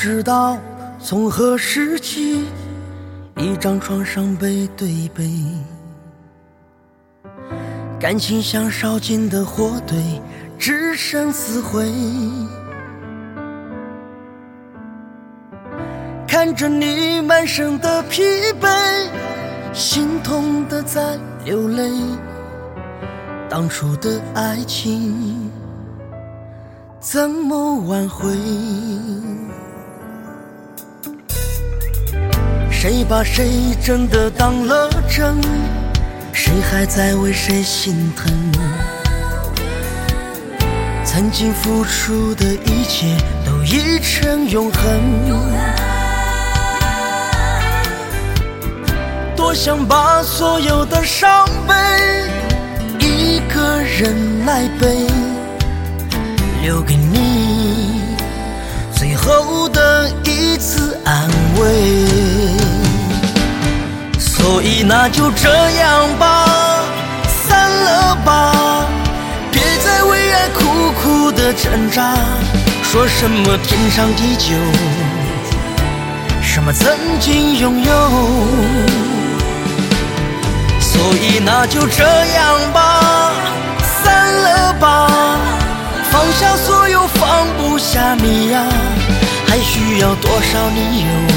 不知道从何时起，一张床上背对背，感情像烧尽的火堆，只剩死灰。看着你满身的疲惫，心痛的在流泪。当初的爱情怎么挽回？谁把谁真的当了真？谁还在为谁心疼？曾经付出的一切都已成永恒。多想把所有的伤悲一个人来背，留给你就这样吧，散了吧，别再为爱苦苦的挣扎，说什么天长地久，什么曾经拥有。所以那就这样吧，散了吧，放下所有，放不下你呀，还需要多少理由，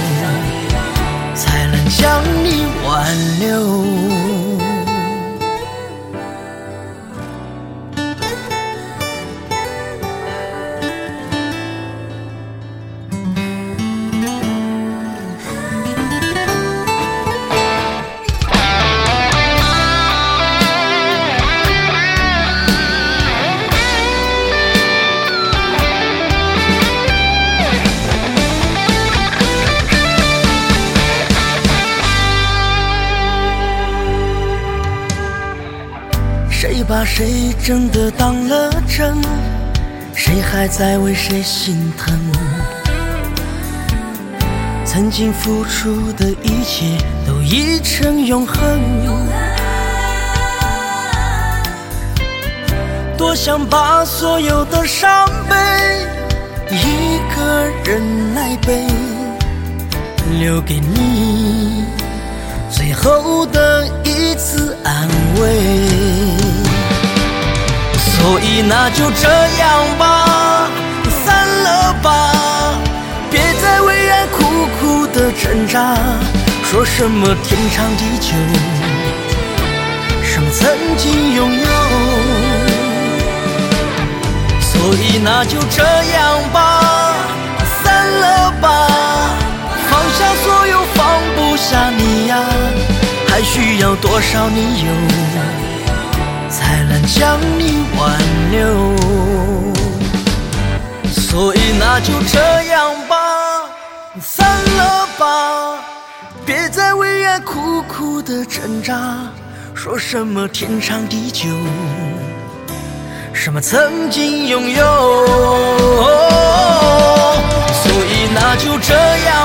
想你挽留？把谁真的当了真？谁还在为谁心疼？曾经付出的一切都已成永恒。多想把所有的伤悲一个人来背，留给你最后的一次安慰。那就这样吧，散了吧，别再为爱苦苦的挣扎，说什么天长地久，什么曾经拥有。所以那就这样吧，散了吧，放下所有，放不下你呀，还需要多少理由？才能将你挽留，所以那就这样吧，散了吧，别再为爱苦苦的挣扎，说什么天长地久，什么曾经拥有，所以那就这样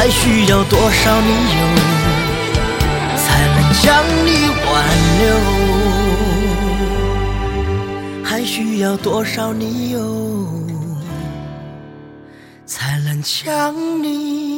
还。需要多少理由才能将你挽留？还需要多少理由才能将你？